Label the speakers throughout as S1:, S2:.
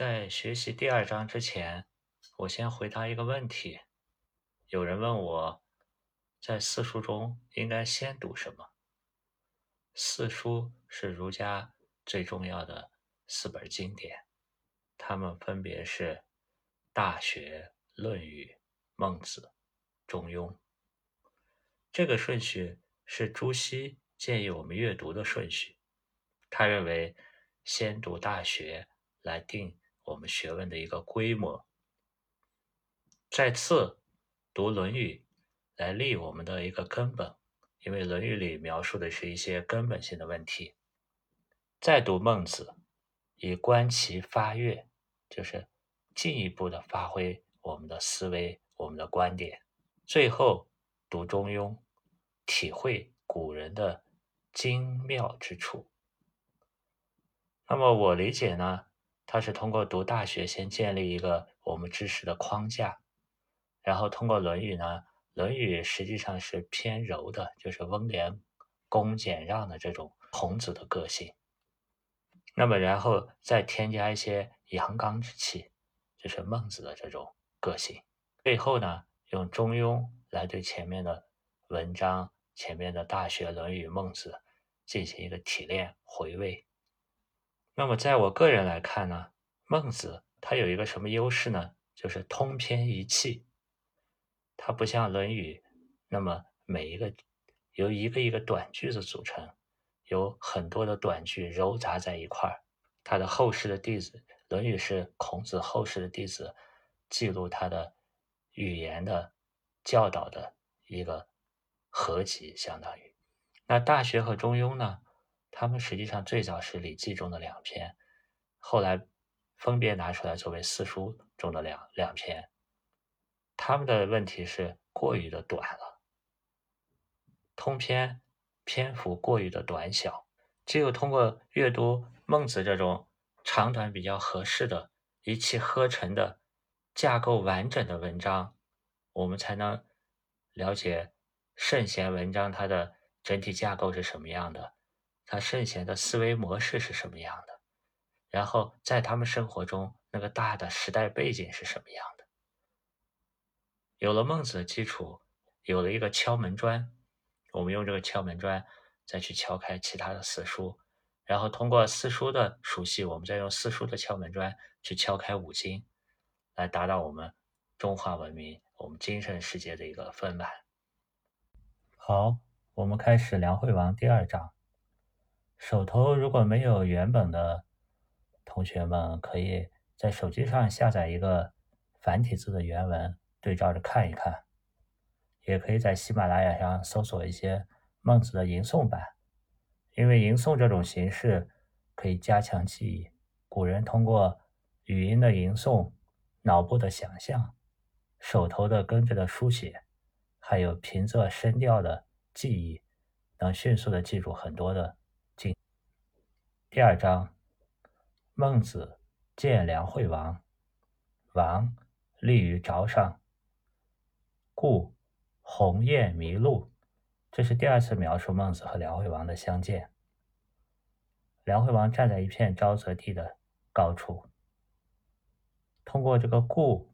S1: 在学习第二章之前，我先回答一个问题。有人问我，在四书中应该先读什么？四书是儒家最重要的四本经典，它们分别是《大学》《论语》《孟子》《中庸》。这个顺序是朱熹建议我们阅读的顺序。他认为，先读《大学》来定我们学问的一个规模，再次。读《论语》来立我们的一个根本，因为《论语》里描述的是一些根本性的问题。再读《孟子》，以观其发跃，就是进一步的发挥我们的思维、我们的观点。最后读《中庸》，体会古人的精妙之处。那么我理解呢，他是通过读《大学》先建立一个我们知识的框架。然后通过《论语》呢，《论语》实际上是偏柔的，就是温良恭俭让的这种孔子的个性。那么，然后再添加一些阳刚之气，就是孟子的这种个性。最后呢，用《中庸》来对前面的文章、前面的《大学》《论语》《孟子》进行一个提炼回味。那么，在我个人来看呢，孟子他有一个什么优势呢？就是通篇一气。它不像《论语》那么每一个由一个一个短句子组成，有很多的短句糅杂在一块儿。他的后世的弟子，《论语》是孔子后世的弟子记录他的语言的教导的一个合集，相当于。那《大学》和《中庸》呢？他们实际上最早是《礼记》中的两篇，后来分别拿出来作为四书中的两两篇。他们的问题是过于的短了，通篇篇幅过于的短小，只有通过阅读孟子这种长短比较合适的、一气呵成的、架构完整的文章，我们才能了解圣贤文章它的整体架构是什么样的，他圣贤的思维模式是什么样的，然后在他们生活中那个大的时代背景是什么样的。有了孟子的基础，有了一个敲门砖，我们用这个敲门砖再去敲开其他的四书，然后通过四书的熟悉，我们再用四书的敲门砖去敲开五经，来达到我们中华文明、我们精神世界的一个丰满。好，我们开始《梁惠王》第二章。手头如果没有原本的，同学们可以在手机上下载一个繁体字的原文。对照着看一看，也可以在喜马拉雅上搜索一些孟子的吟诵版，因为吟诵这种形式可以加强记忆。古人通过语音的吟诵、脑部的想象、手头的跟着的书写，还有平仄声调的记忆，能迅速的记住很多的经。第二章，孟子见梁惠王，王立于沼上。故鸿雁迷路，这是第二次描述孟子和梁惠王的相见。梁惠王站在一片沼泽地的高处。通过这个“故”，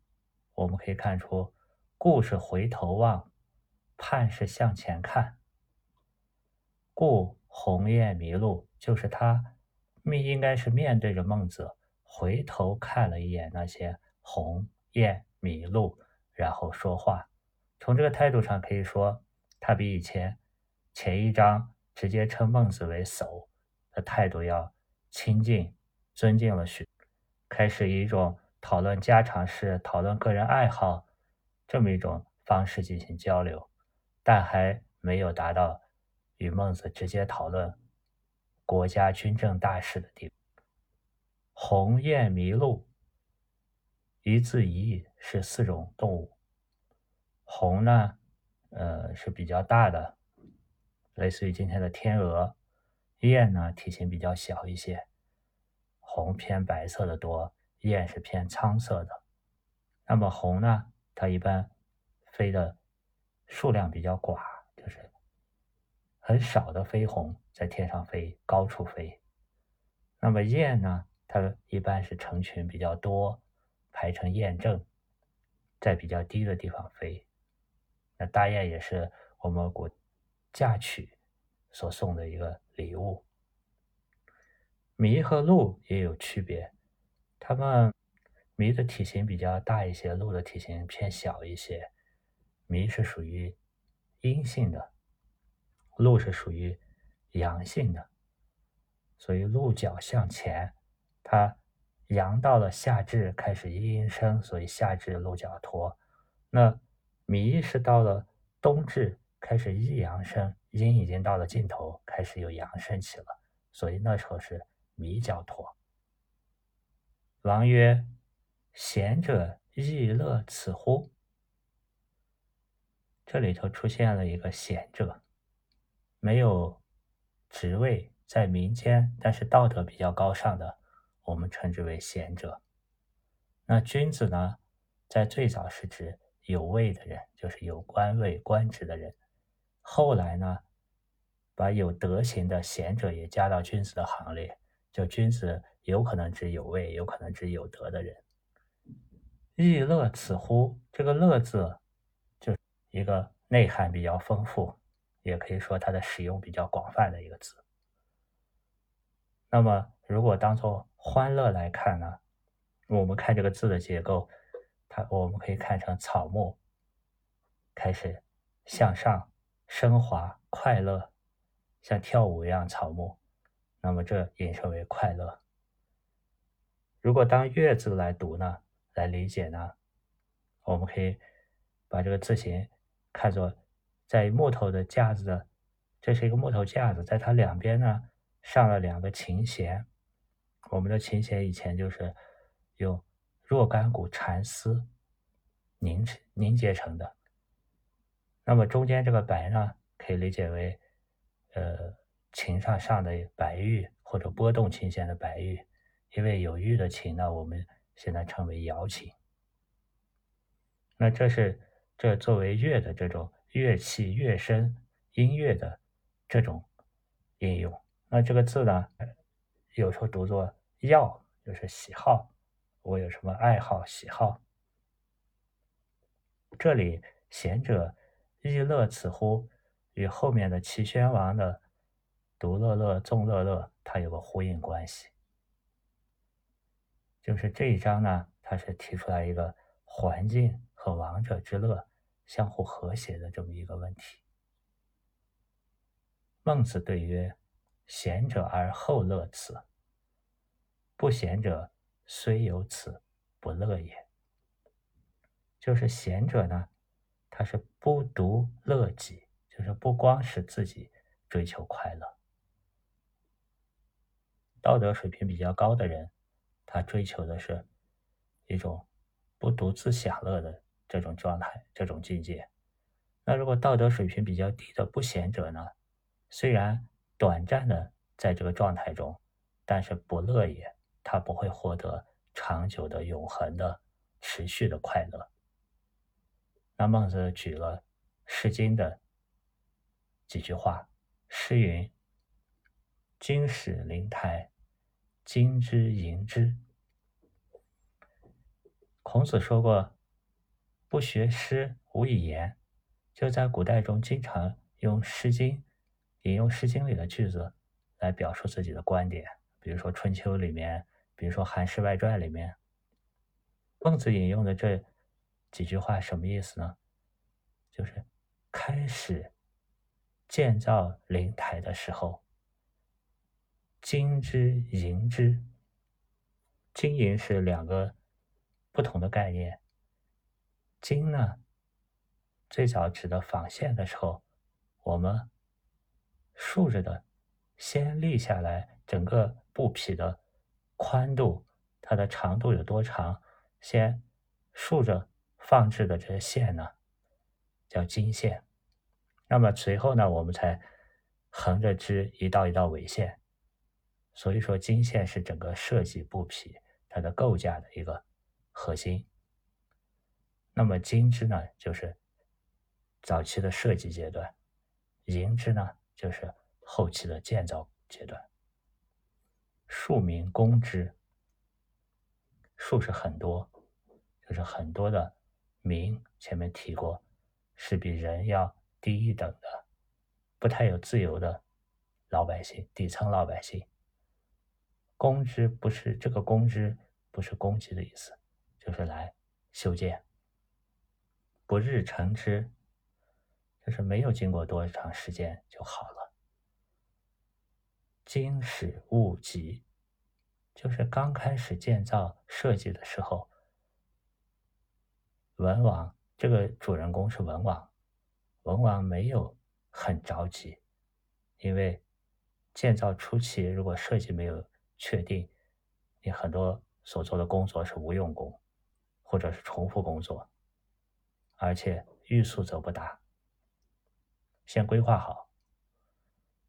S1: 我们可以看出“故”是回头望，“盼”是向前看。故鸿雁迷路，就是他面应该是面对着孟子，回头看了一眼那些鸿雁迷路，然后说话。从这个态度上可以说，他比以前前一章直接称孟子为叟的态度要亲近、尊敬了许，开始以一种讨论家常事、讨论个人爱好这么一种方式进行交流，但还没有达到与孟子直接讨论国家军政大事的地步。鸿雁麋鹿，一字一义是四种动物。鸿呢，呃是比较大的，类似于今天的天鹅；雁呢体型比较小一些，鸿偏白色的多，雁是偏苍色的。那么鸿呢，它一般飞的数量比较寡，很少的飞鸿在天上飞，高处飞。那么雁呢，它一般是成群比较多，排成雁阵，在比较低的地方飞。那大雁也是我们古嫁娶所送的一个礼物。麋和鹿也有区别，它们麋的体型比较大一些，鹿的体型偏小一些。麋是属于阴性的，鹿是属于阳性的，所以鹿角向前，它阳到了夏至开始阴生，所以夏至鹿角脱。那米是到了冬至开始一阳生，阴已经到了尽头，开始有阳升起了，所以那时候是。米角脱。王曰：“贤者亦乐此乎？”这里头出现了一个贤者，没有职位，在民间，但是道德比较高尚的，我们称之为贤者。那君子呢，在最早是指有位的人，就是有官位、官职的人。后来呢，把有德行的贤者也加到君子的行列。就君子有可能指有位，有可能指有德的人。亦乐此乎？这个“乐”字，就一个内涵比较丰富，也可以说它的使用比较广泛的一个字。那么，如果当做欢乐来看呢？我们看这个字的结构，它我们可以看成草木开始向上升华，快乐，像跳舞一样，草木。那么这引申为快乐。如果当月字来读呢，来理解呢，我们可以把这个字形看作在木头的架子的，这是一个木头架子，在它两边呢上了两个琴弦。我们的琴弦以前就是用若干股蚕丝凝凝结成的。那么中间这个白呢，可以理解为呃。琴上上的白玉，或者波动琴弦的白玉，因为有玉的琴呢，我们现在称为瑶琴。那这是这作为乐的这种乐器、乐声、音乐的这种应用。那这个字呢，有时候读作“要”，就是喜好。我有什么爱好、喜好？这里“贤者亦乐此乎”与后面的齐宣王的。独乐乐、众乐乐，它有个呼应关系，就是这一章呢，它是提出来一个环境和王者之乐相互和谐的这么一个问题。孟子对曰：“贤者而后乐此，不贤者虽有此，不乐也。”就是贤者呢，他是不独乐己，就是不光是自己追求快乐。道德水平比较高的人，他追求的是一种不独自享乐的这种状态、这种境界。那如果道德水平比较低的不贤者呢？虽然短暂的在这个状态中，但是不乐也，他不会获得长久的、永恒的、持续的快乐。那孟子举了《诗经》的几句话，诗云：“金使灵台。”金之银之。孔子说过：“不学诗，无以言。”就在古代中，经常用《诗经》引用《诗经》里的句子来表述自己的观点。比如说《春秋》里面，比如说《韩诗外传》里面，孟子引用的这几句话什么意思呢？就是开始建造灵台的时候。金之银之，金银是两个不同的概念。金呢，最早指的纺线的时候，我们竖着的，先立下来，整个布匹的宽度，它的长度有多长，先竖着放置的这些线呢，叫金线。那么随后呢，我们才横着织一道一道纬线。所以说，金线是整个设计布匹它的构架的一个核心。那么金织呢，就是早期的设计阶段；银织呢，就是后期的建造阶段。庶民工织，术是很多，就是很多的民，前面提过，是比人要低一等的，不太有自由的老百姓，底层老百姓。公之不是这个公之，不是攻击的意思，就是来修建。不日成之，就是没有经过多长时间就好了。经始勿急，就是刚开始建造设计的时候，文王这个主人公是文王，文王没有很着急，因为建造初期如果设计没有确定，你很多所做的工作是无用功，或者是重复工作。而且欲速则不达，先规划好，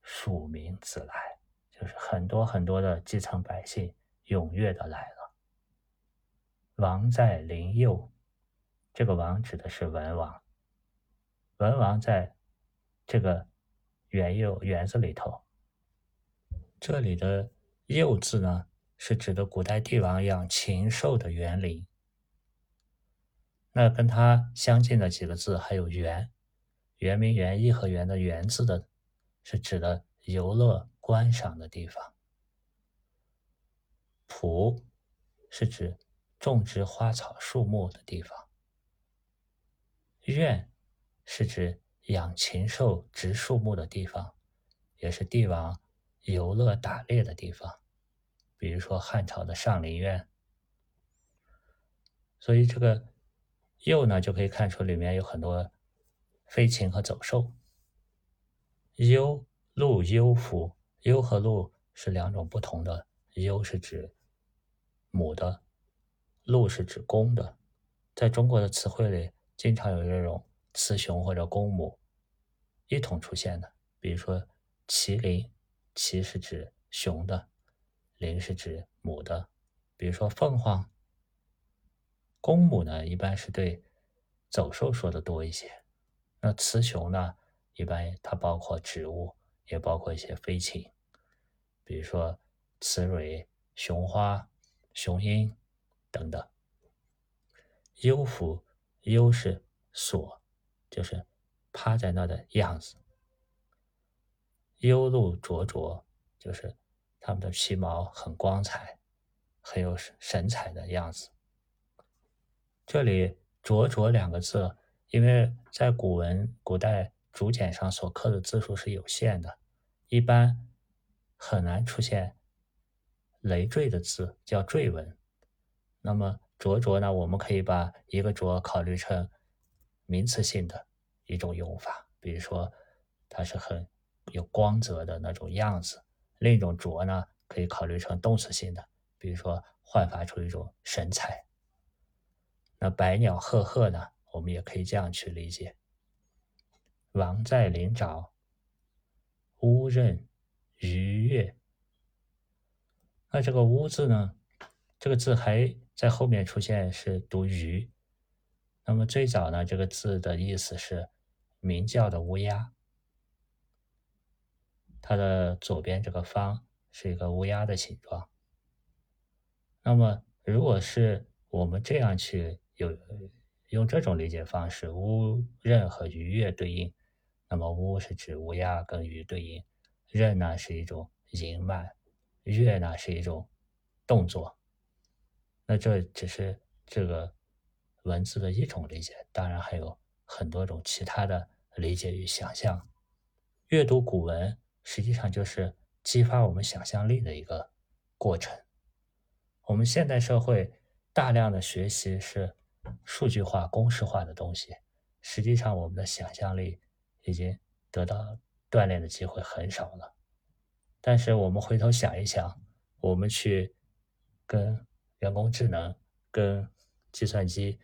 S1: 庶民自来，就是很多很多的基层百姓踊跃的来了。王在灵佑，这个王指的是文王，文王在这个园佑园子里头，这里的佑字呢，是指的古代帝王养禽兽的园林。那跟它相近的几个字还有“园”，圆明园、颐和园的“园”字的，是指的游乐观赏的地方。圃是指种植花草树木的地方。苑是指养禽兽、植树木的地方，也是帝王游乐打猎的地方，比如说汉朝的上林苑。所以这个。右呢，就可以看出里面有很多飞禽和走兽。幽鹿幽孚，幽和鹿是两种不同的。幽是指母的，鹿是指公的。在中国的词汇里，经常有这种雌雄或者公母一同出现的。比如说麒麟，麒是指雄的，麟是指母的。比如说凤凰。公母呢，一般是对走兽说的多一些。那雌雄呢，一般它包括植物，也包括一些飞禽，比如说雌蕊、雄花、雄鹰等等。幽孚，幽是所，就是趴在那的样子。幽鹿灼灼，就是它们的皮毛很光彩，很有神神采的样子。这里“灼灼”两个字，因为在古文、古代竹简上所刻的字数是有限的，一般很难出现累赘的字，叫赘文。那么“灼灼”呢，我们可以把一个“灼”考虑成名词性的一种用法，比如说它是很有光泽的那种样子；另一种“灼”呢，可以考虑成动词性的，比如说焕发出一种神采。那百鸟赫赫呢？我们也可以这样去理解。王在林沼，乌任鱼跃。那这个“乌”字呢？这个字还在后面出现，是读“鱼”。那么最早呢，这个字的意思是鸣叫的乌鸦。它的左边这个方是一个乌鸦的形状。那么如果是我们这样去。有用这种理解方式，乌任和鱼跃对应，那么乌是指乌鸦跟鱼对应，任呢是一种盈慢，跃呢是一种动作。那这只是这个文字的一种理解，当然还有很多种其他的理解与想象。阅读古文实际上就是激发我们想象力的一个过程。我们现代社会大量的学习是。数据化、公式化的东西，实际上我们的想象力已经得到锻炼的机会很少了。但是我们回头想一想，我们去跟人工智能、跟计算机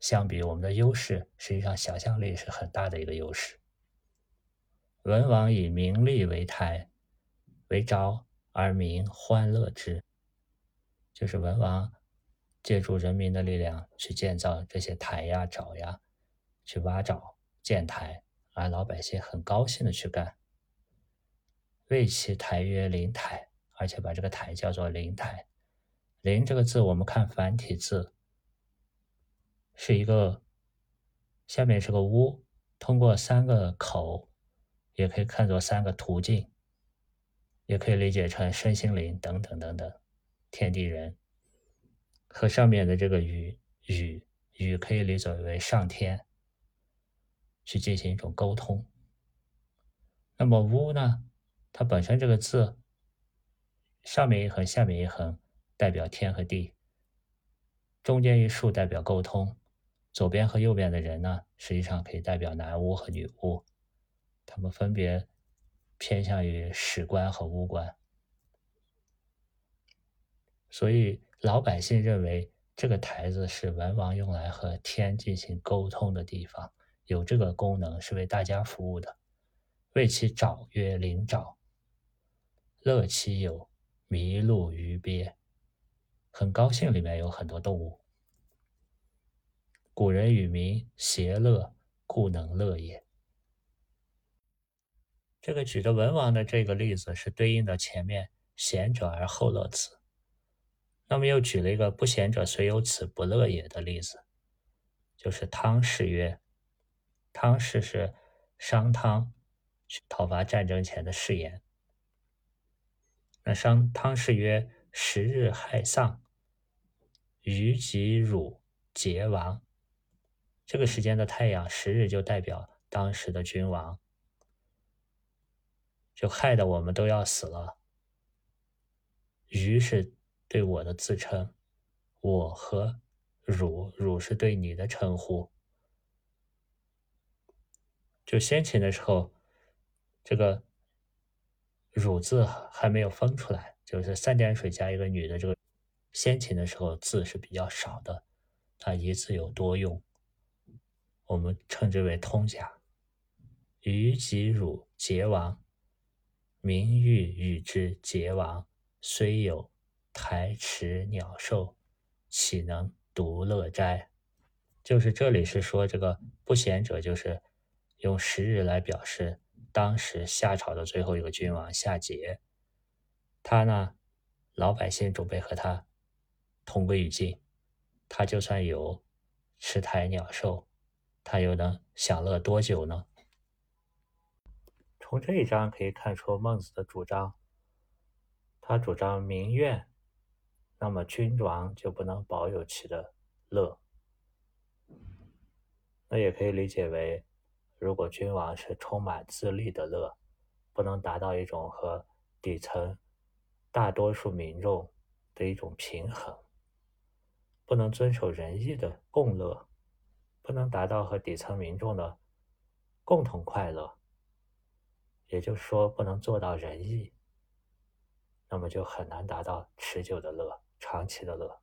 S1: 相比，我们的优势实际上想象力是很大的一个优势。文王以名利为台，为昭而民欢乐之，就是文王。借助人民的力量去建造这些台呀、沼呀，去挖沼建台，而老百姓很高兴的去干。为其台曰灵台，而且把这个台叫做灵台。灵这个字，我们看繁体字是一个，下面是个屋，通过三个口，也可以看作三个途径，也可以理解成身心灵等等等等，天地人和上面的这个雨雨雨可以理解为上天，去进行一种沟通。那么屋呢，它本身这个字，上面一横，下面一横。代表天和地，中间一竖代表沟通，左边和右边的人呢，实际上可以代表男巫和女巫，他们分别偏向于史官和巫官，所以老百姓认为这个台子是文王用来和天进行沟通的地方，有这个功能是为大家服务的，为其沼曰灵沼，乐其有麋鹿鱼鳖。很高兴，里面有很多动物。古人与民谐乐，故能乐也。这个举的文王的这个例子是对应的前面“贤者而后乐此”。那么又举了一个“不贤者虽有此，不乐也”的例子，就是汤氏曰：“汤氏是商汤去讨伐战争前的誓言。那商汤氏曰：‘十日害丧。’”余及汝桀亡，这个时间的太阳十日就代表当时的君王，就害得我们都要死了。虞是对我的自称，我和汝，汝是对你的称呼。就先秦的时候，这个汝字还没有分出来，就是三点水加一个女的这个。先秦的时候字是比较少的，它一字有多用，我们称之为通假。虞己汝桀王，名誉与之桀王，虽有台池鸟兽，岂能独乐哉？就是这里是说这个不贤者，就是用十日来表示当时夏朝的最后一个君王夏桀，他呢，老百姓准备和他。同归于尽，他就算有池台鸟兽，他又能享乐多久呢？从这一章可以看出孟子的主张，他主张民怨，那么君王就不能保有其的乐。那也可以理解为，如果君王是充满自利的乐，不能达到一种和底层大多数民众的一种平衡。不能遵守仁义的共乐，不能达到和底层民众的共同快乐，也就是说，不能做到仁义，那么就很难达到持久的乐、长期的乐。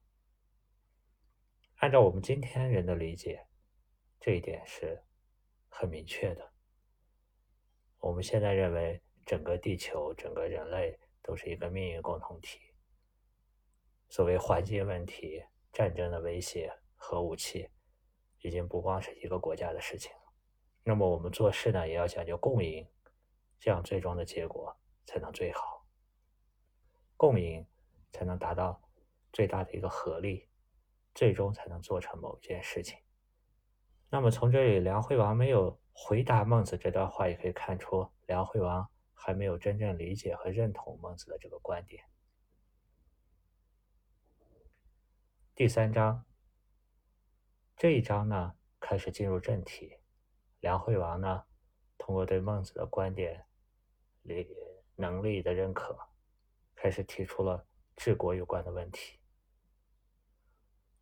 S1: 按照我们今天人的理解，这一点是很明确的。我们现在认为，整个地球、整个人类都是一个命运共同体。所谓环境问题。战争的威胁、核武器，已经不光是一个国家的事情了。那么我们做事呢，也要讲究共赢，这样最终的结果才能最好。共赢才能达到最大的一个合力，最终才能做成某件事情。那么从这里，梁惠王没有回答孟子这段话，也可以看出梁惠王还没有真正理解和认同孟子的这个观点。第三章，这一章呢，开始进入正题。梁惠王呢，通过对孟子的观点、力能力的认可，开始提出了治国有关的问题。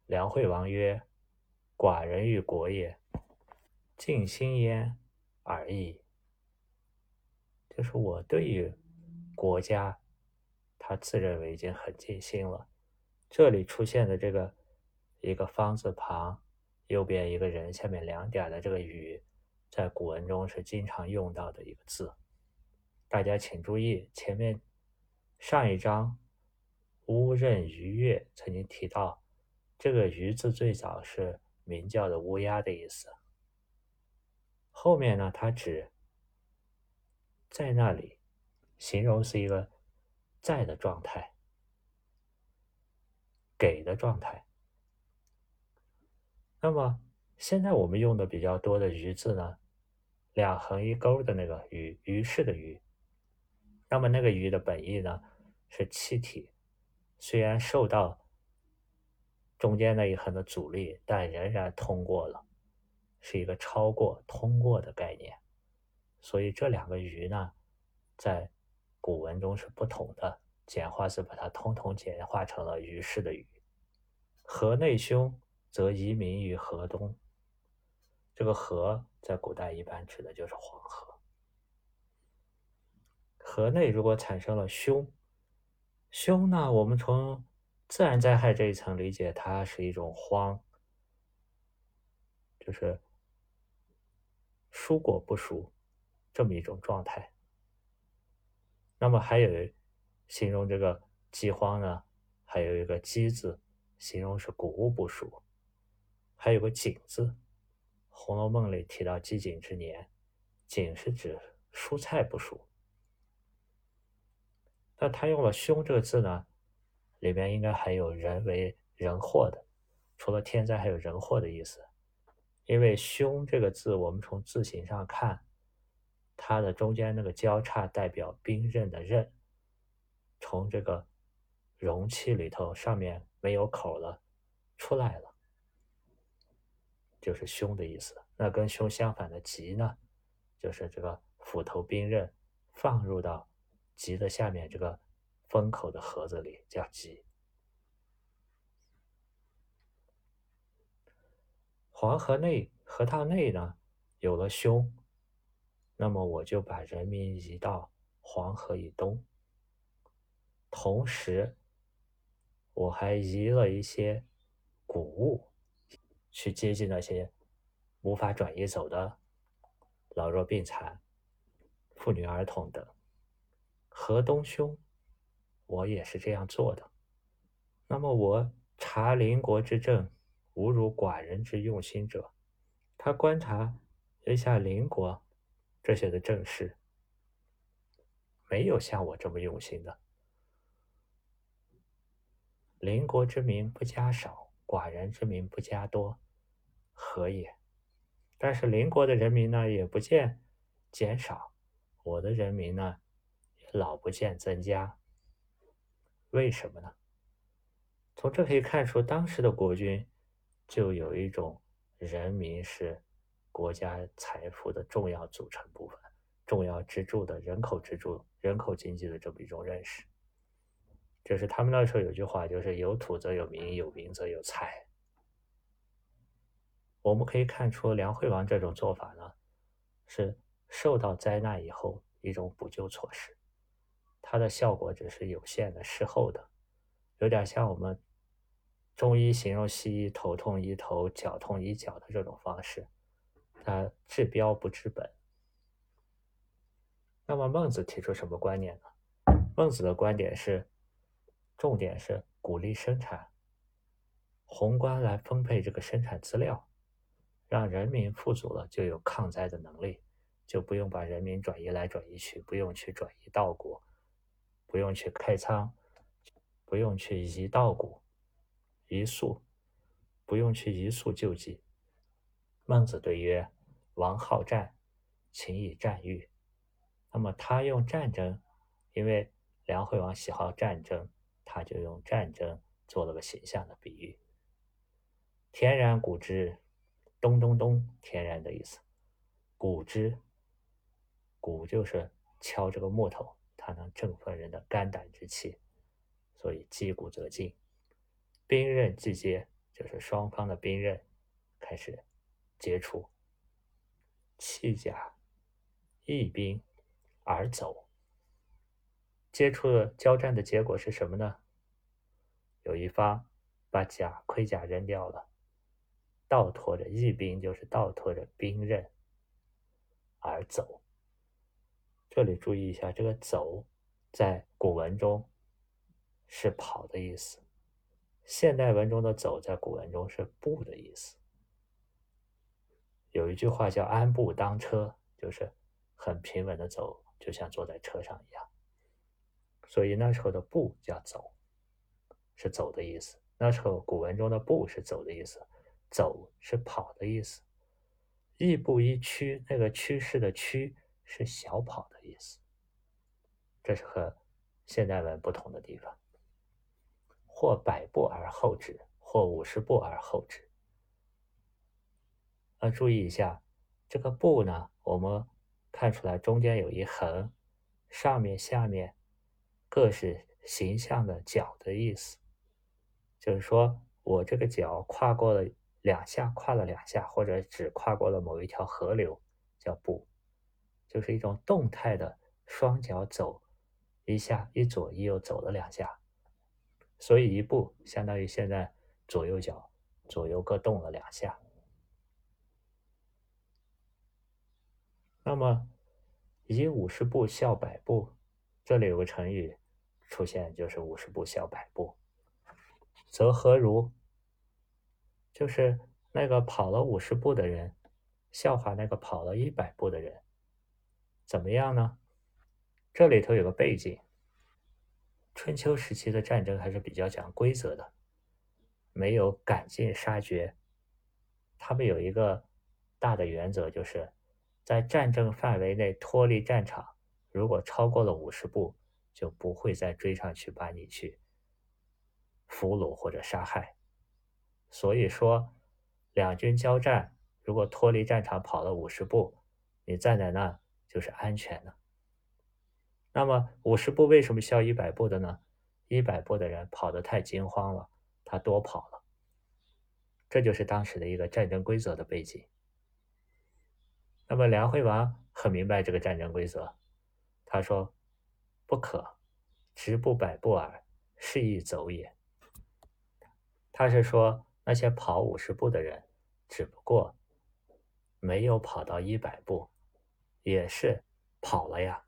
S1: 梁惠王曰：“寡人与国也，尽心焉而已。”就是我对于国家，他自认为已经很尽心了。这里出现的这个一个方字旁，右边一个人，下面两点的这个“与”，在古文中是经常用到的一个字。大家请注意，前面上一章乌任鱼跃曾经提到，这个“鱼”字最早是鸣叫的乌鸦的意思。后面呢，它指在那里，形容是一个在的状态。给的状态。那么现在我们用的比较多的“鱼”字呢，两横一勾的那个“鱼”，鱼是的“鱼”。那么那个“鱼”的本意呢是气体，虽然受到中间那一横的阻力，但仍然通过了，是一个超过、通过的概念。所以这两个“鱼”呢，在古文中是不同的。简化是把它通通简化成了“于是”的“于”。河内兄。则移民于河东。这个河在古代一般指的就是黄河。河内如果产生了凶，凶呢？我们从自然灾害这一层理解，它是一种荒，就是蔬果不熟这么一种状态。那么还有形容这个饥荒呢？还有一个“饥”字，形容是谷物不熟。还有个“景”字，《红楼梦》里提到饥馑之年，“景”是指蔬菜不熟。那他用了“凶”这个字呢，里面应该还有人为人祸的，除了天灾，还有人祸的意思。因为“凶”这个字，我们从字形上看，它的中间那个交叉代表兵刃的“刃”，从这个容器里头上面没有口了，出来了。就是凶的意思，那跟凶相反的吉呢，就是这个斧头兵刃放入到吉的下面这个封口的盒子里，叫鸡。黄河内河套内呢有了凶，那么我就把人民移到黄河以东，同时我还移了一些谷物。去接近那些无法转移走的老弱病残、妇女儿童等。河东兄，我也是这样做的。那么我察邻国之政，无如寡人之用心者。他观察一下邻国这些的政事，没有像我这么用心的。邻国之民不加少，寡人之民不加多。何也？但是邻国的人民呢，也不见减少；我的人民呢，也老不见增加。为什么呢？从这可以看出，当时的国君就有一种人民是国家财富的重要组成部分、重要支柱的人口支柱、人口经济的这么一种认识。就是他们那时候有句话，就是有土则有民，有民则有财。我们可以看出，梁惠王这种做法呢，是受到灾难以后一种补救措施，它的效果只是有限的、事后的，有点像我们中医形容西医头痛医头、脚痛医脚的这种方式，它治标不治本。那么孟子提出什么观念呢？孟子的观点是，重点是鼓励生产，宏观来分配这个生产资料。让人民富足了，就有抗灾的能力，就不用把人民转移来转移去，不用去转移稻谷，不用去开仓，不用去移稻谷、移粟，不用去移粟救济。孟子对曰：“王好战，请以战喻。”那么他用战争，因为梁惠王喜好战争，他就用战争做了个形象的比喻。天然谷之。咚咚咚，天然的意思。鼓之，鼓就是敲这个木头，它能振奋人的肝胆之气，所以击鼓则进。兵刃既接，就是双方的兵刃开始接触。弃甲易兵而走。接触的交战的结果是什么呢？有一方把甲盔甲扔掉了。倒拖着义兵，就是倒拖着兵刃而走。这里注意一下，这个“走”在古文中是跑的意思，现代文中的“走”在古文中是步的意思。有一句话叫“安步当车”，就是很平稳的走，就像坐在车上一样。所以那时候的“步”叫“走”，是走的意思。那时候古文中的步是走的意思，走是跑的意思。亦步亦趋，那个趋势的趋是小跑的意思。这是和现代文不同的地方。或百步而后止，或五十步而后止。要注意一下，这个步呢，我们看出来中间有一横，上面下面各是形象的脚的意思。就是说我这个脚跨过了两下，跨了两下，或者只跨过了某一条河流，叫步，就是一种动态的双脚走一下，一左一右走了两下。所以一步相当于现在左右脚左右各动了两下。那么以五十步笑百步，这里有个成语出现，就是五十步笑百步。则何如？就是那个跑了五十步的人，笑话那个跑了一百步的人，怎么样呢？这里头有个背景，春秋时期的战争还是比较讲规则的，没有赶尽杀绝。他们有一个大的原则，就是在战争范围内脱离战场，如果超过了五十步，就不会再追上去把你去。俘虏或者杀害，所以说两军交战，如果脱离战场跑了五十步，你站在那就是安全的。那么五十步为什么需要一百步的呢？一百步的人跑得太惊慌了，他多跑了。这就是当时的一个战争规则的背景。那么梁惠王很明白这个战争规则，他说：“不可，直不百步耳，是亦走也。”他是说，那些跑五十步的人，只不过没有跑到一百步，也是跑了呀。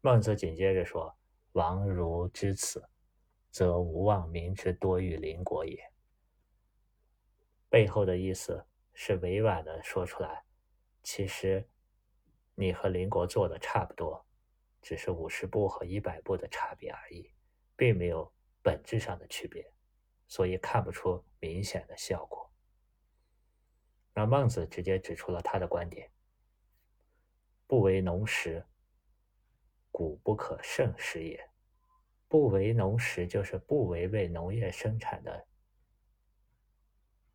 S1: 孟子紧接着说：“王如知此，则无忘民之多于邻国也。”背后的意思是委婉的说出来，其实你和邻国做的差不多，只是五十步和一百步的差别而已，并没有本质上的区别。所以看不出明显的效果。那孟子直接指出了他的观点：不为农时，谷不可胜食也。不为农时，就是不违背农业生产的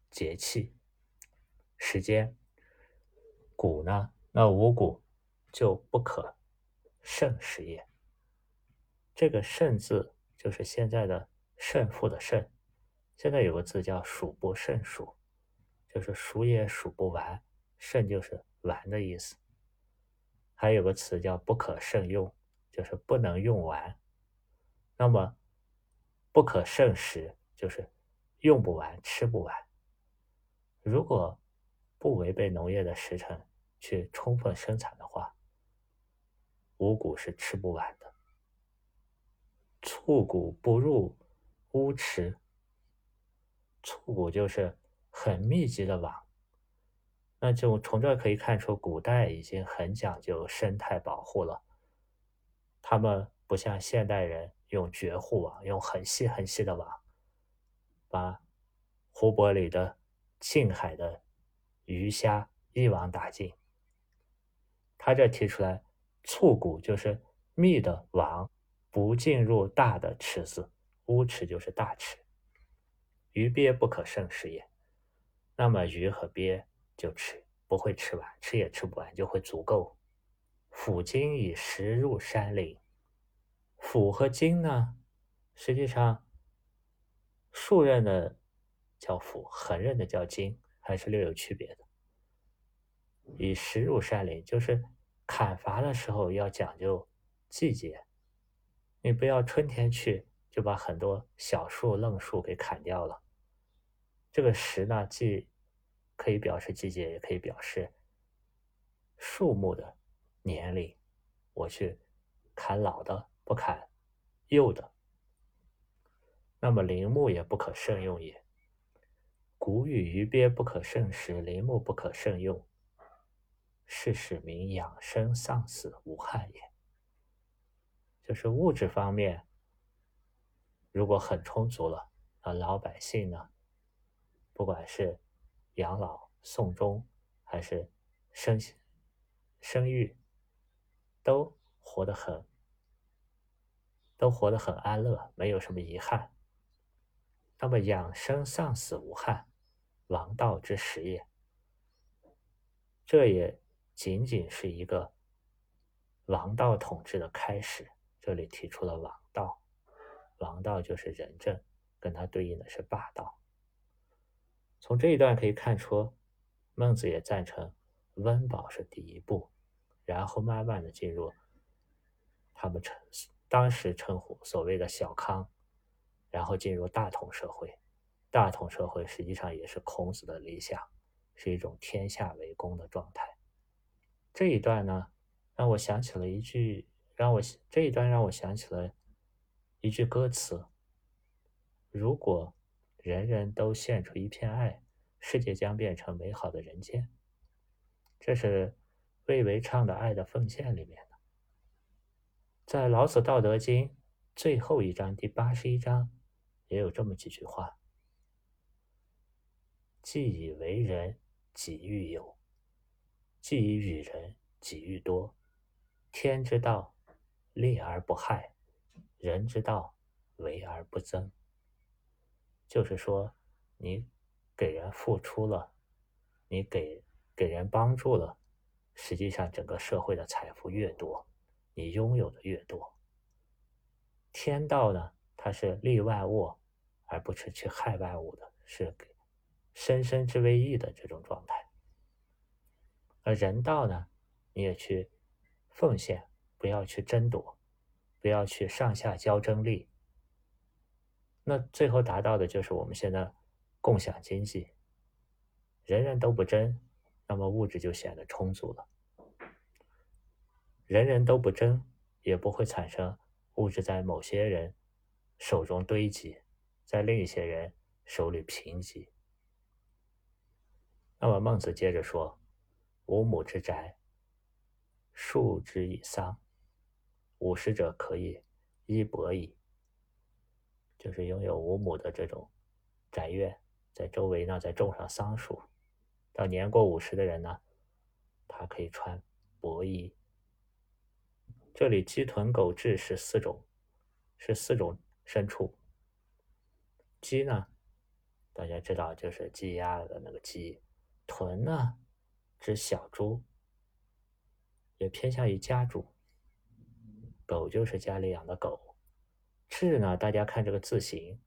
S1: 节气、时间。谷呢，那五谷就不可胜食也。这个“胜”字，就是现在的胜负的“胜”。现在有个字叫“数不胜数”，就是数也数不完，胜就是完的意思。还有个词叫“不可胜用”，就是不能用完。那么“不可胜食”就是用不完、吃不完。如果不违背农业的时辰去充分生产的话，五谷是吃不完的。促谷不入乌池。促谷就是很密集的网，那就从这可以看出，古代已经很讲究生态保护了。他们不像现代人用绝户网，用很细很细的网，把湖泊里的近海的鱼虾一网打尽。他这提出来，促谷就是密的网，不进入大的池子，乌池就是大池。鱼鳖不可胜食也，那么鱼和鳖就吃不会吃完，吃也吃不完，就会足够。斧斤以食入山林，斧和斤呢，实际上竖刃的叫斧，横刃的叫斤，还是略有区别的。以食入山林，就是砍伐的时候要讲究季节，你不要春天去就把很多小树愣树给砍掉了。这个时呢，既可以表示季节，也可以表示树木的年龄。我去砍老的，不砍幼的。那么林木也不可胜用也。谷与鱼鳖不可胜食，林木不可胜用，是使民养生丧死无憾也。就是物质方面，如果很充足了。啊，老百姓呢，不管是养老、送终，还是生生育，都活得很，都活得很安乐，没有什么遗憾。那么养生丧死无憾，王道之实也。这也仅仅是一个王道统治的开始。这里提出了王道，王道就是仁政，跟它对应的是霸道。从这一段可以看出，孟子也赞成温饱是第一步，然后慢慢的进入他们称当时称呼所谓的小康。然后进入大同社会，大同社会实际上也是孔子的理想，是一种天下为公的状态。这一段呢，让我想起了一句，让我这一段让我想起了一句歌词：如果人人都献出一片爱，世界将变成美好的人间。这是魏为唱的《爱的奉献》里面的，在老子《道德经》最后一章第八十一章。也有这么几句话：“既以为人，己欲有；既以与人，己欲多。天之道，利而不害；人之道，为而不争。”就是说，你给人付出了，你给给人帮助了，实际上整个社会的财富越多，你拥有的越多。天道呢？它是利万物，而不是去害万物的，是给生生之为义的这种状态。而人道呢，你也去奉献，不要去争夺，不要去上下交争利。那最后达到的就是我们现在共享经济，人人都不争，那么物质就显得充足了。人人都不争，也不会产生物质在某些人。手中堆积，在另一些人手里贫瘠。那么孟子接着说：“五亩之宅，数之以桑，五十者可以衣帛矣。”就是拥有五亩的这种宅院，在周围呢再种上桑树，到年过五十的人呢，他可以穿薄衣。这里鸡豚狗彘是四种，是四种。牲畜，鸡呢？大家知道就是鸡鸭的那个鸡。豚呢，指小猪，也偏向于家猪。狗就是家里养的狗。彘呢？大家看这个字形，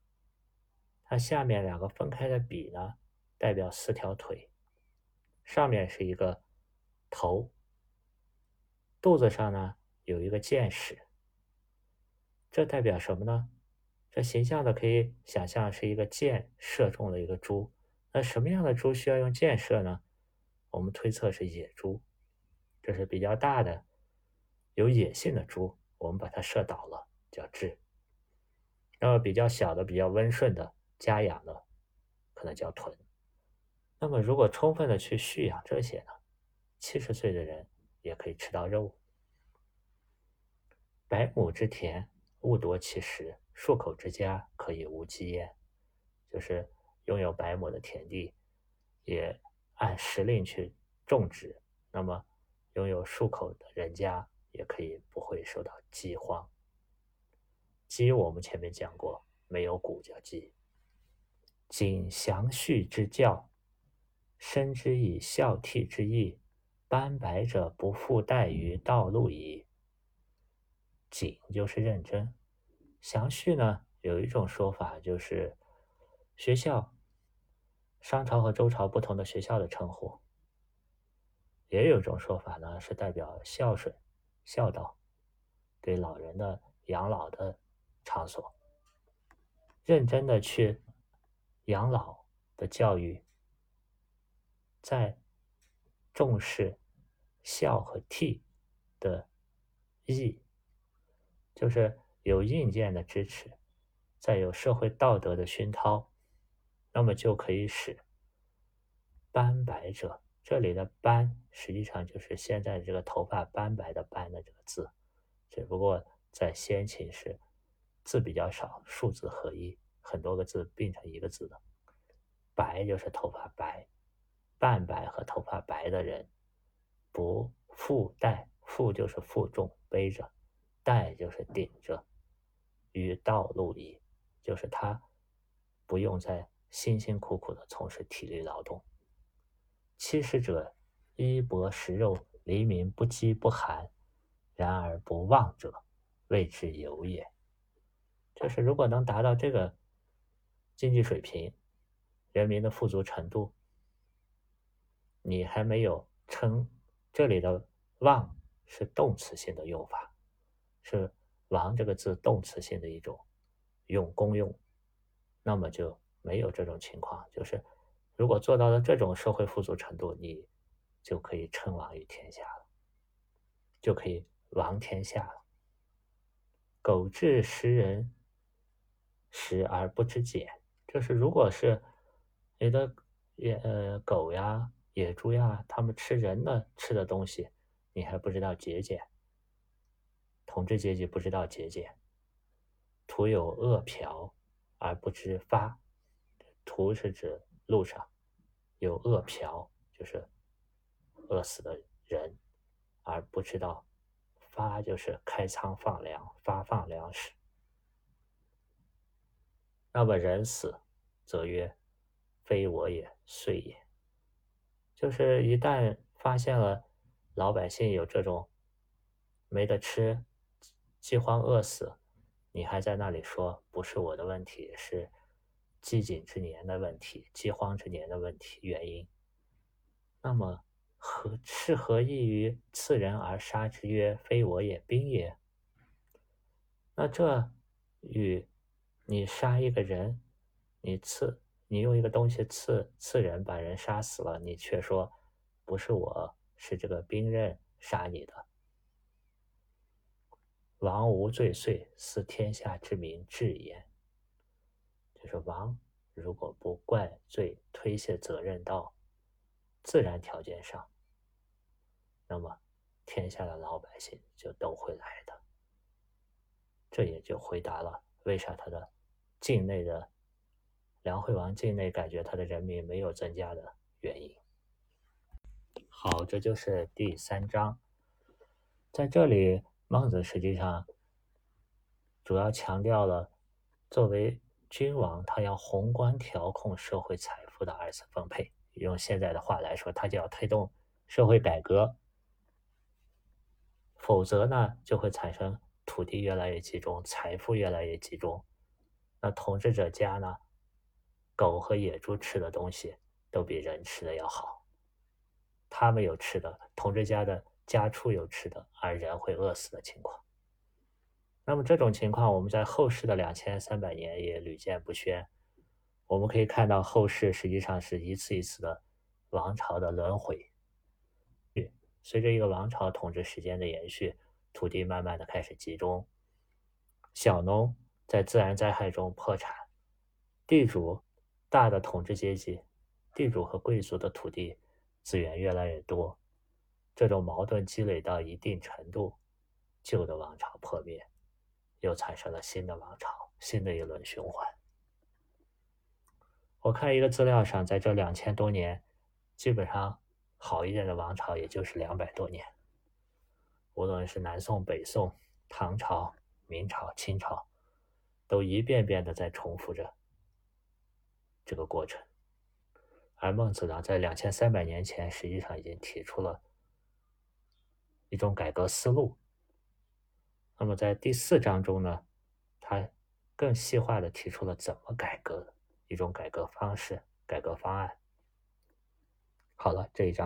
S1: 它下面两个分开的笔呢，代表四条腿，上面是一个头，肚子上呢有一个箭矢，这代表什么呢？这形象的可以想象是一个箭射中了一个猪，那什么样的猪需要用箭射呢？我们推测是野猪，这是比较大的、有野性的猪，我们把它射倒了叫雉。那么比较小的、比较温顺的家养的，可能叫豚。那么如果充分的去蓄养这些呢，七十岁的人也可以吃到肉。百亩之田，勿夺其实。数口之家可以无饥焉，就是拥有百亩的田地，也按时令去种植，那么拥有数口的人家也可以不会受到饥荒。鸡我们前面讲过，没有骨叫鸡。谨详序之教，深之以孝悌之义，斑白者不复待于道路矣。谨就是认真。详序呢，有一种说法就是学校，商朝和周朝不同的学校的称呼；也有一种说法呢，是代表孝顺、孝道，对老人的养老的场所，认真的去养老的教育，在重视孝和悌的义，就是。有硬件的支持，再有社会道德的熏陶，那么就可以使斑白者，这里的斑实际上就是现在这个头发斑白的斑的这个字，只不过在先秦时字比较少，数字合一，很多个字并成一个字的。白就是头发白，半白和头发白的人，不负带，负就是负重背着，带就是顶着，于道路矣，就是他不用再辛辛苦苦的从事体力劳动。七十者，衣薄食肉，黎民不饥不寒，然而不忘者，谓之有也。就是如果能达到这个经济水平，人民的富足程度，你还没有称这里的“忘”是动词性的用法，是“王”这个字动词性的一种用功用，那么就没有这种情况。就是如果做到了这种社会富足程度，你就可以称王于天下了，就可以王天下了。狗彘食人，食而不知俭，就是如果是你的野呃狗呀、野猪呀，它们吃人的吃的东西，你还不知道节俭。统治阶级不知道节俭，徒有饿殍而不知发。徒是指路上有饿殍，就是饿死的人，而不知道发就是开仓放粮、发放粮食。那么人死，则曰：“非我也，遂也。”就是一旦发现了老百姓有这种没得吃、饥荒饿死，你还在那里说不是我的问题，是饥馑之年的问题、饥荒之年的问题原因，那么何是何异于刺人而杀之曰：“非我也，兵也。”那这与你杀一个人，你刺你用一个东西刺刺人，把人杀死了，你却说不是我，是这个兵刃杀你的。王无罪遂，是天下之民至焉。就是王如果不怪罪、推卸责任到自然条件上，那么天下的老百姓就都会来的。这也就回答了。为啥他的境内的梁惠王境内感觉他的人民没有增加的原因？好，这就是第三章。在这里，孟子实际上主要强调了作为君王，他要宏观调控社会财富的二次分配。用现在的话来说，他就要推动社会改革，否则呢，就会产生。土地越来越集中，财富越来越集中，那统治者家呢？狗和野猪吃的东西都比人吃的要好，他们有吃的，统治家的家畜有吃的，而人会饿死的情况。那么这种情况，我们在后世的两千三百年也屡见不鲜。我们可以看到，后世实际上是一次一次的王朝的轮回，随着一个王朝统治时间的延续。土地慢慢的开始集中，小农在自然灾害中破产，地主大的统治阶级，地主和贵族的土地资源越来越多，这种矛盾积累到一定程度，旧的王朝破灭，又产生了新的王朝，新的一轮循环。我看一个资料上，在这两千多年，基本上好一点的王朝也就是两百多年。无论是南宋、北宋、唐朝、明朝、清朝，都一遍遍的在重复着这个过程。而孟子呢，在两千三百年前，实际上已经提出了一种改革思路。那么在第四章中呢，他更细化的提出了怎么改革一种改革方式、改革方案。好了，这一章。